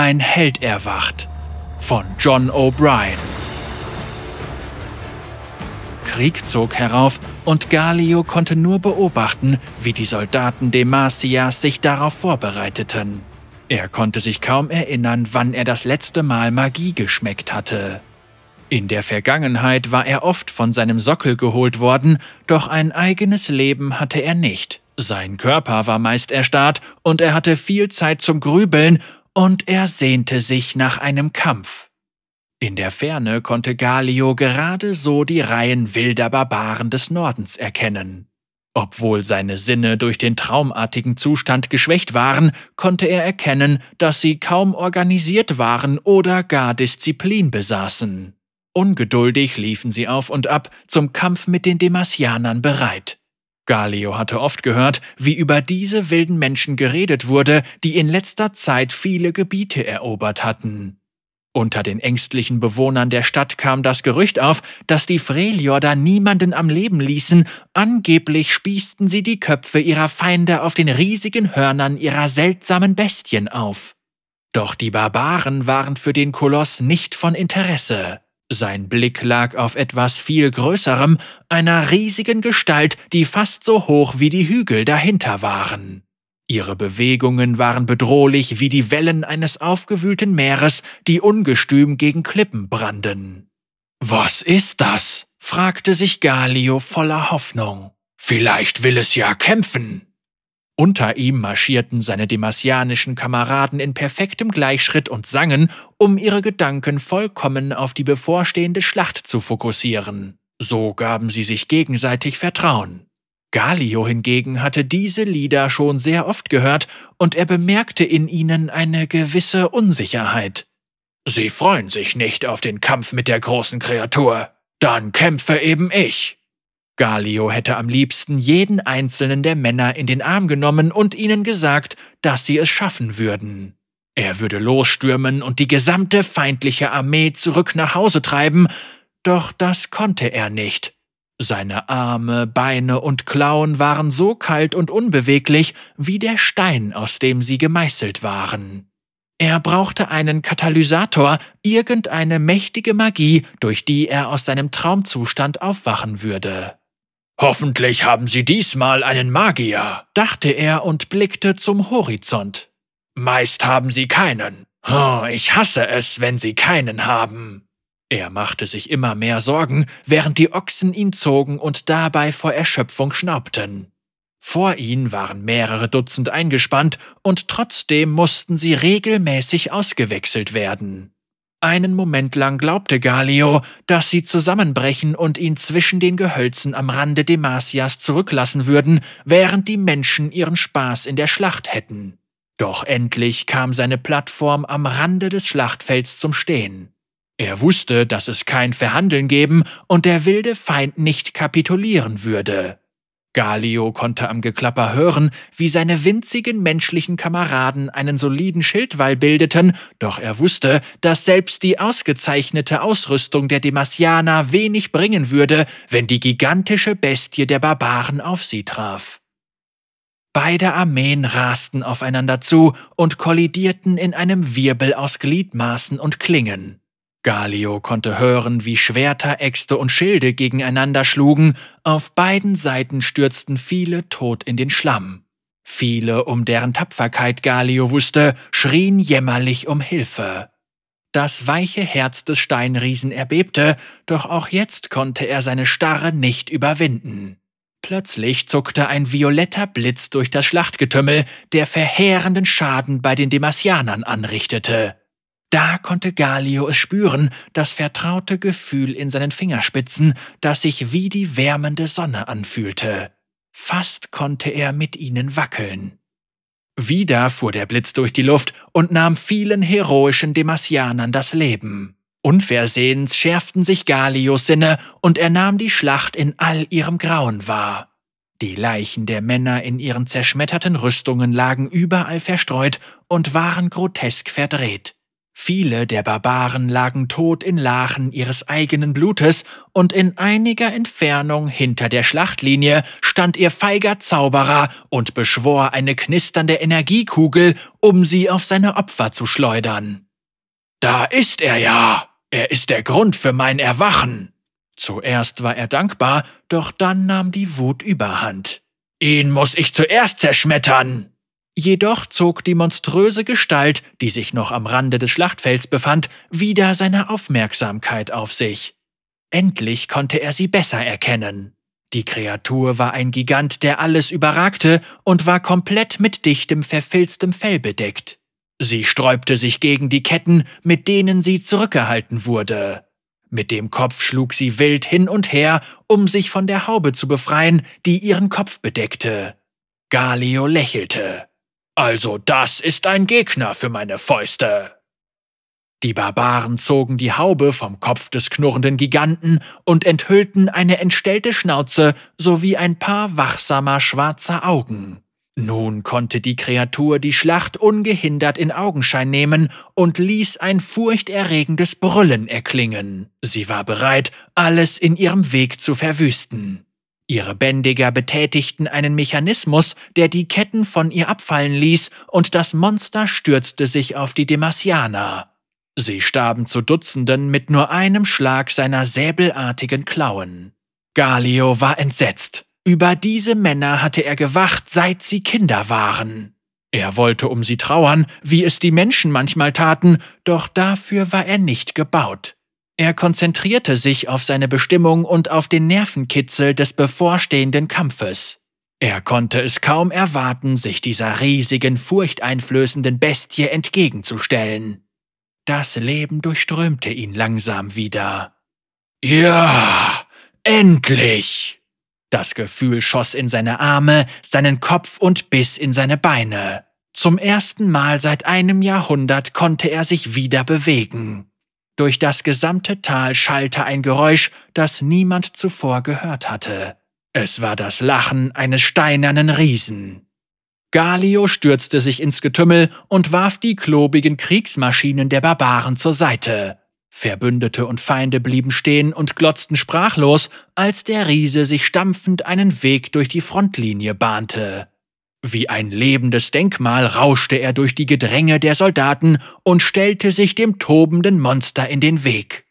Ein Held erwacht von John O'Brien. Krieg zog herauf und Galio konnte nur beobachten, wie die Soldaten Demasias sich darauf vorbereiteten. Er konnte sich kaum erinnern, wann er das letzte Mal Magie geschmeckt hatte. In der Vergangenheit war er oft von seinem Sockel geholt worden, doch ein eigenes Leben hatte er nicht. Sein Körper war meist erstarrt und er hatte viel Zeit zum Grübeln und er sehnte sich nach einem Kampf. In der Ferne konnte Galio gerade so die Reihen wilder Barbaren des Nordens erkennen. Obwohl seine Sinne durch den traumartigen Zustand geschwächt waren, konnte er erkennen, dass sie kaum organisiert waren oder gar Disziplin besaßen. Ungeduldig liefen sie auf und ab, zum Kampf mit den Demasianern bereit. Galio hatte oft gehört, wie über diese wilden Menschen geredet wurde, die in letzter Zeit viele Gebiete erobert hatten. Unter den ängstlichen Bewohnern der Stadt kam das Gerücht auf, dass die Freljorder niemanden am Leben ließen, angeblich spießten sie die Köpfe ihrer Feinde auf den riesigen Hörnern ihrer seltsamen Bestien auf. Doch die Barbaren waren für den Koloss nicht von Interesse. Sein Blick lag auf etwas viel Größerem, einer riesigen Gestalt, die fast so hoch wie die Hügel dahinter waren. Ihre Bewegungen waren bedrohlich wie die Wellen eines aufgewühlten Meeres, die ungestüm gegen Klippen branden. Was ist das? fragte sich Galio voller Hoffnung. Vielleicht will es ja kämpfen. Unter ihm marschierten seine demasianischen Kameraden in perfektem Gleichschritt und sangen, um ihre Gedanken vollkommen auf die bevorstehende Schlacht zu fokussieren. So gaben sie sich gegenseitig Vertrauen. Galio hingegen hatte diese Lieder schon sehr oft gehört und er bemerkte in ihnen eine gewisse Unsicherheit. Sie freuen sich nicht auf den Kampf mit der großen Kreatur. Dann kämpfe eben ich. Galio hätte am liebsten jeden einzelnen der Männer in den Arm genommen und ihnen gesagt, dass sie es schaffen würden. Er würde losstürmen und die gesamte feindliche Armee zurück nach Hause treiben, doch das konnte er nicht. Seine Arme, Beine und Klauen waren so kalt und unbeweglich wie der Stein, aus dem sie gemeißelt waren. Er brauchte einen Katalysator, irgendeine mächtige Magie, durch die er aus seinem Traumzustand aufwachen würde. Hoffentlich haben Sie diesmal einen Magier, dachte er und blickte zum Horizont. Meist haben Sie keinen. Oh, ich hasse es, wenn Sie keinen haben. Er machte sich immer mehr Sorgen, während die Ochsen ihn zogen und dabei vor Erschöpfung schnaubten. Vor ihn waren mehrere Dutzend eingespannt, und trotzdem mussten sie regelmäßig ausgewechselt werden. Einen Moment lang glaubte Galio, dass sie zusammenbrechen und ihn zwischen den Gehölzen am Rande Demasias zurücklassen würden, während die Menschen ihren Spaß in der Schlacht hätten. Doch endlich kam seine Plattform am Rande des Schlachtfelds zum Stehen. Er wusste, dass es kein Verhandeln geben und der wilde Feind nicht kapitulieren würde. Galio konnte am Geklapper hören, wie seine winzigen menschlichen Kameraden einen soliden Schildwall bildeten, doch er wusste, dass selbst die ausgezeichnete Ausrüstung der Demasianer wenig bringen würde, wenn die gigantische Bestie der Barbaren auf sie traf. Beide Armeen rasten aufeinander zu und kollidierten in einem Wirbel aus Gliedmaßen und Klingen. Galio konnte hören, wie Schwerter, Äxte und Schilde gegeneinander schlugen, auf beiden Seiten stürzten viele tot in den Schlamm. Viele, um deren Tapferkeit Galio wusste, schrien jämmerlich um Hilfe. Das weiche Herz des Steinriesen erbebte, doch auch jetzt konnte er seine Starre nicht überwinden. Plötzlich zuckte ein violetter Blitz durch das Schlachtgetümmel, der verheerenden Schaden bei den Demasianern anrichtete. Da konnte Galio es spüren, das vertraute Gefühl in seinen Fingerspitzen, das sich wie die wärmende Sonne anfühlte. Fast konnte er mit ihnen wackeln. Wieder fuhr der Blitz durch die Luft und nahm vielen heroischen Demasianern das Leben. Unversehens schärften sich Galios Sinne und er nahm die Schlacht in all ihrem Grauen wahr. Die Leichen der Männer in ihren zerschmetterten Rüstungen lagen überall verstreut und waren grotesk verdreht. Viele der Barbaren lagen tot in Lachen ihres eigenen Blutes, und in einiger Entfernung hinter der Schlachtlinie stand ihr feiger Zauberer und beschwor eine knisternde Energiekugel, um sie auf seine Opfer zu schleudern. Da ist er ja. Er ist der Grund für mein Erwachen. Zuerst war er dankbar, doch dann nahm die Wut überhand. Ihn muss ich zuerst zerschmettern. Jedoch zog die monströse Gestalt, die sich noch am Rande des Schlachtfelds befand, wieder seine Aufmerksamkeit auf sich. Endlich konnte er sie besser erkennen. Die Kreatur war ein Gigant, der alles überragte und war komplett mit dichtem, verfilztem Fell bedeckt. Sie sträubte sich gegen die Ketten, mit denen sie zurückgehalten wurde. Mit dem Kopf schlug sie wild hin und her, um sich von der Haube zu befreien, die ihren Kopf bedeckte. Galio lächelte. Also das ist ein Gegner für meine Fäuste. Die Barbaren zogen die Haube vom Kopf des knurrenden Giganten und enthüllten eine entstellte Schnauze sowie ein paar wachsamer schwarzer Augen. Nun konnte die Kreatur die Schlacht ungehindert in Augenschein nehmen und ließ ein furchterregendes Brüllen erklingen. Sie war bereit, alles in ihrem Weg zu verwüsten. Ihre Bändiger betätigten einen Mechanismus, der die Ketten von ihr abfallen ließ, und das Monster stürzte sich auf die Demasianer. Sie starben zu Dutzenden mit nur einem Schlag seiner säbelartigen Klauen. Galio war entsetzt. Über diese Männer hatte er gewacht, seit sie Kinder waren. Er wollte um sie trauern, wie es die Menschen manchmal taten, doch dafür war er nicht gebaut. Er konzentrierte sich auf seine Bestimmung und auf den Nervenkitzel des bevorstehenden Kampfes. Er konnte es kaum erwarten, sich dieser riesigen, furchteinflößenden Bestie entgegenzustellen. Das Leben durchströmte ihn langsam wieder. Ja, endlich! Das Gefühl schoss in seine Arme, seinen Kopf und biss in seine Beine. Zum ersten Mal seit einem Jahrhundert konnte er sich wieder bewegen. Durch das gesamte Tal schallte ein Geräusch, das niemand zuvor gehört hatte. Es war das Lachen eines steinernen Riesen. Galio stürzte sich ins Getümmel und warf die klobigen Kriegsmaschinen der Barbaren zur Seite. Verbündete und Feinde blieben stehen und glotzten sprachlos, als der Riese sich stampfend einen Weg durch die Frontlinie bahnte. Wie ein lebendes Denkmal rauschte er durch die Gedränge der Soldaten und stellte sich dem tobenden Monster in den Weg.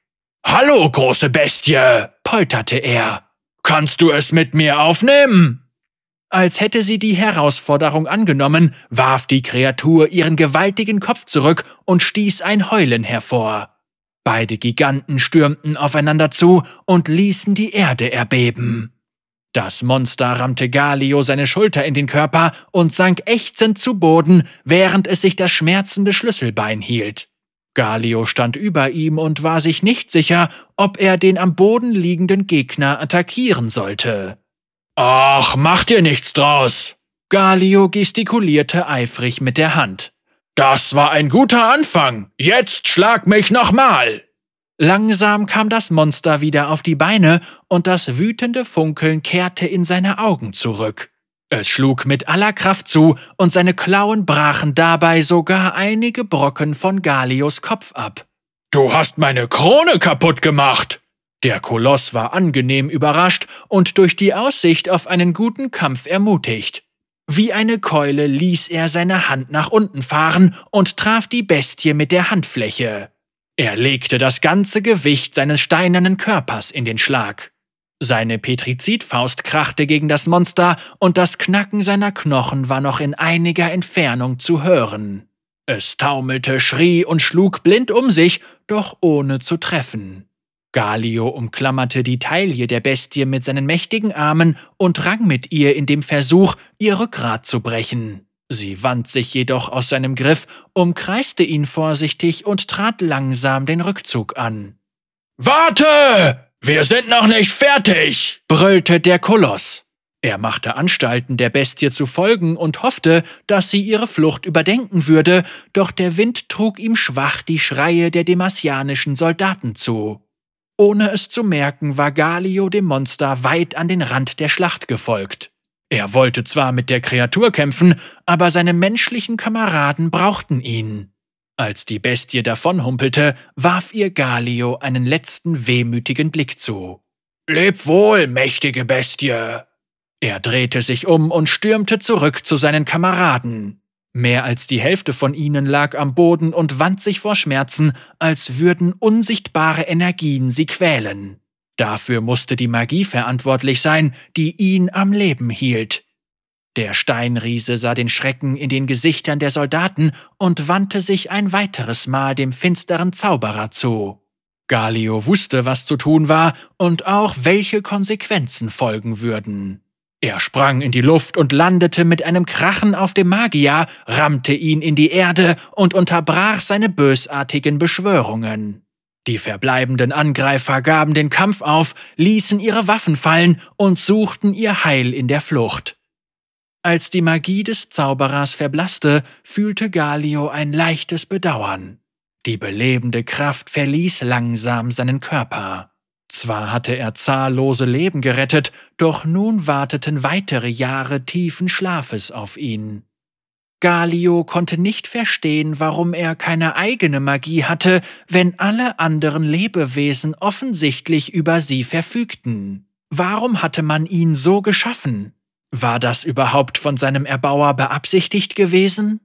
Hallo, große Bestie, polterte er. Kannst du es mit mir aufnehmen? Als hätte sie die Herausforderung angenommen, warf die Kreatur ihren gewaltigen Kopf zurück und stieß ein Heulen hervor. Beide Giganten stürmten aufeinander zu und ließen die Erde erbeben. Das Monster rammte Galio seine Schulter in den Körper und sank ächzend zu Boden, während es sich das schmerzende Schlüsselbein hielt. Galio stand über ihm und war sich nicht sicher, ob er den am Boden liegenden Gegner attackieren sollte. Ach, mach dir nichts draus! Galio gestikulierte eifrig mit der Hand. Das war ein guter Anfang. Jetzt schlag mich nochmal! Langsam kam das Monster wieder auf die Beine und das wütende Funkeln kehrte in seine Augen zurück. Es schlug mit aller Kraft zu und seine Klauen brachen dabei sogar einige Brocken von Galios Kopf ab. Du hast meine Krone kaputt gemacht! Der Koloss war angenehm überrascht und durch die Aussicht auf einen guten Kampf ermutigt. Wie eine Keule ließ er seine Hand nach unten fahren und traf die Bestie mit der Handfläche. Er legte das ganze Gewicht seines steinernen Körpers in den Schlag. Seine Petrizidfaust krachte gegen das Monster und das Knacken seiner Knochen war noch in einiger Entfernung zu hören. Es taumelte, schrie und schlug blind um sich, doch ohne zu treffen. Galio umklammerte die Taille der Bestie mit seinen mächtigen Armen und rang mit ihr in dem Versuch, ihr Rückgrat zu brechen. Sie wand sich jedoch aus seinem Griff, umkreiste ihn vorsichtig und trat langsam den Rückzug an. Warte! Wir sind noch nicht fertig! brüllte der Koloss. Er machte Anstalten, der Bestie zu folgen und hoffte, dass sie ihre Flucht überdenken würde, doch der Wind trug ihm schwach die Schreie der demasianischen Soldaten zu. Ohne es zu merken, war Galio dem Monster weit an den Rand der Schlacht gefolgt. Er wollte zwar mit der Kreatur kämpfen, aber seine menschlichen Kameraden brauchten ihn. Als die Bestie davonhumpelte, warf ihr Galio einen letzten wehmütigen Blick zu. Leb wohl, mächtige Bestie! Er drehte sich um und stürmte zurück zu seinen Kameraden. Mehr als die Hälfte von ihnen lag am Boden und wand sich vor Schmerzen, als würden unsichtbare Energien sie quälen. Dafür musste die Magie verantwortlich sein, die ihn am Leben hielt. Der Steinriese sah den Schrecken in den Gesichtern der Soldaten und wandte sich ein weiteres Mal dem finsteren Zauberer zu. Galio wusste, was zu tun war und auch welche Konsequenzen folgen würden. Er sprang in die Luft und landete mit einem Krachen auf dem Magier, rammte ihn in die Erde und unterbrach seine bösartigen Beschwörungen. Die verbleibenden Angreifer gaben den Kampf auf, ließen ihre Waffen fallen und suchten ihr Heil in der Flucht. Als die Magie des Zauberers verblasste, fühlte Galio ein leichtes Bedauern. Die belebende Kraft verließ langsam seinen Körper. Zwar hatte er zahllose Leben gerettet, doch nun warteten weitere Jahre tiefen Schlafes auf ihn. Galio konnte nicht verstehen, warum er keine eigene Magie hatte, wenn alle anderen Lebewesen offensichtlich über sie verfügten. Warum hatte man ihn so geschaffen? War das überhaupt von seinem Erbauer beabsichtigt gewesen?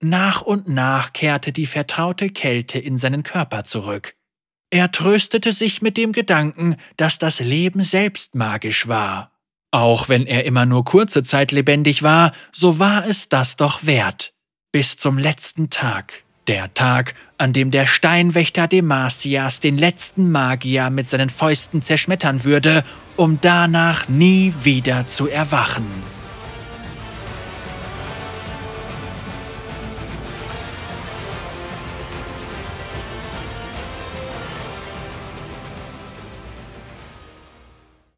Nach und nach kehrte die vertraute Kälte in seinen Körper zurück. Er tröstete sich mit dem Gedanken, dass das Leben selbst magisch war. Auch wenn er immer nur kurze Zeit lebendig war, so war es das doch wert. Bis zum letzten Tag. Der Tag, an dem der Steinwächter Demasias den letzten Magier mit seinen Fäusten zerschmettern würde, um danach nie wieder zu erwachen.